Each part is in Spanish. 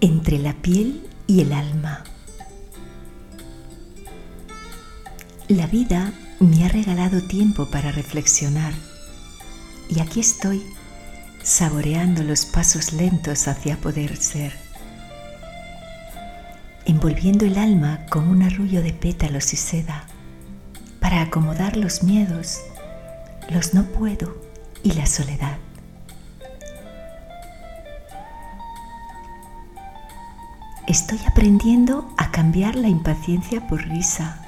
entre la piel y el alma. La vida me ha regalado tiempo para reflexionar y aquí estoy saboreando los pasos lentos hacia poder ser, envolviendo el alma con un arrullo de pétalos y seda para acomodar los miedos, los no puedo y la soledad. Estoy aprendiendo a cambiar la impaciencia por risa,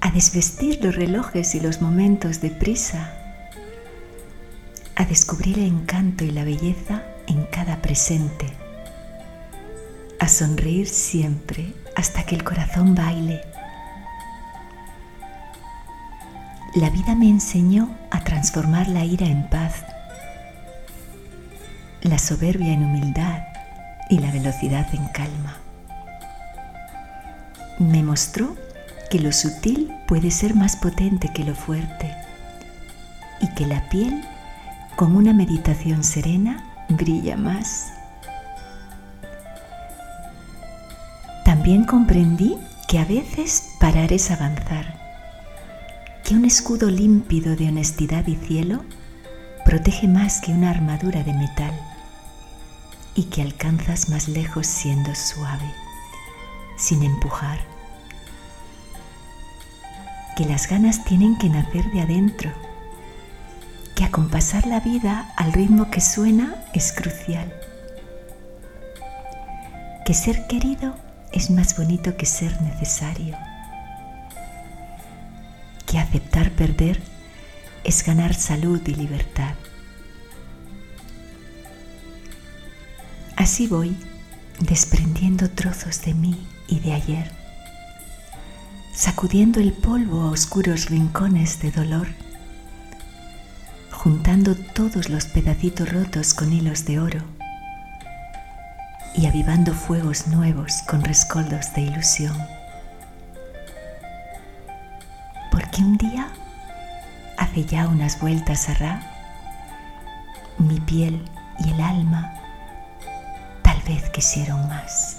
a desvestir los relojes y los momentos de prisa, a descubrir el encanto y la belleza en cada presente, a sonreír siempre hasta que el corazón baile. La vida me enseñó a transformar la ira en paz, la soberbia en humildad, y la velocidad en calma. Me mostró que lo sutil puede ser más potente que lo fuerte y que la piel, con una meditación serena, brilla más. También comprendí que a veces parar es avanzar, que un escudo límpido de honestidad y cielo protege más que una armadura de metal y que alcanzas más lejos siendo suave, sin empujar. Que las ganas tienen que nacer de adentro, que acompasar la vida al ritmo que suena es crucial, que ser querido es más bonito que ser necesario, que aceptar perder es ganar salud y libertad Así voy desprendiendo trozos de mí y de ayer, sacudiendo el polvo a oscuros rincones de dolor, juntando todos los pedacitos rotos con hilos de oro y avivando fuegos nuevos con rescoldos de ilusión. Porque un día, hace ya unas vueltas a Ra, mi piel y el alma vez quisieron más.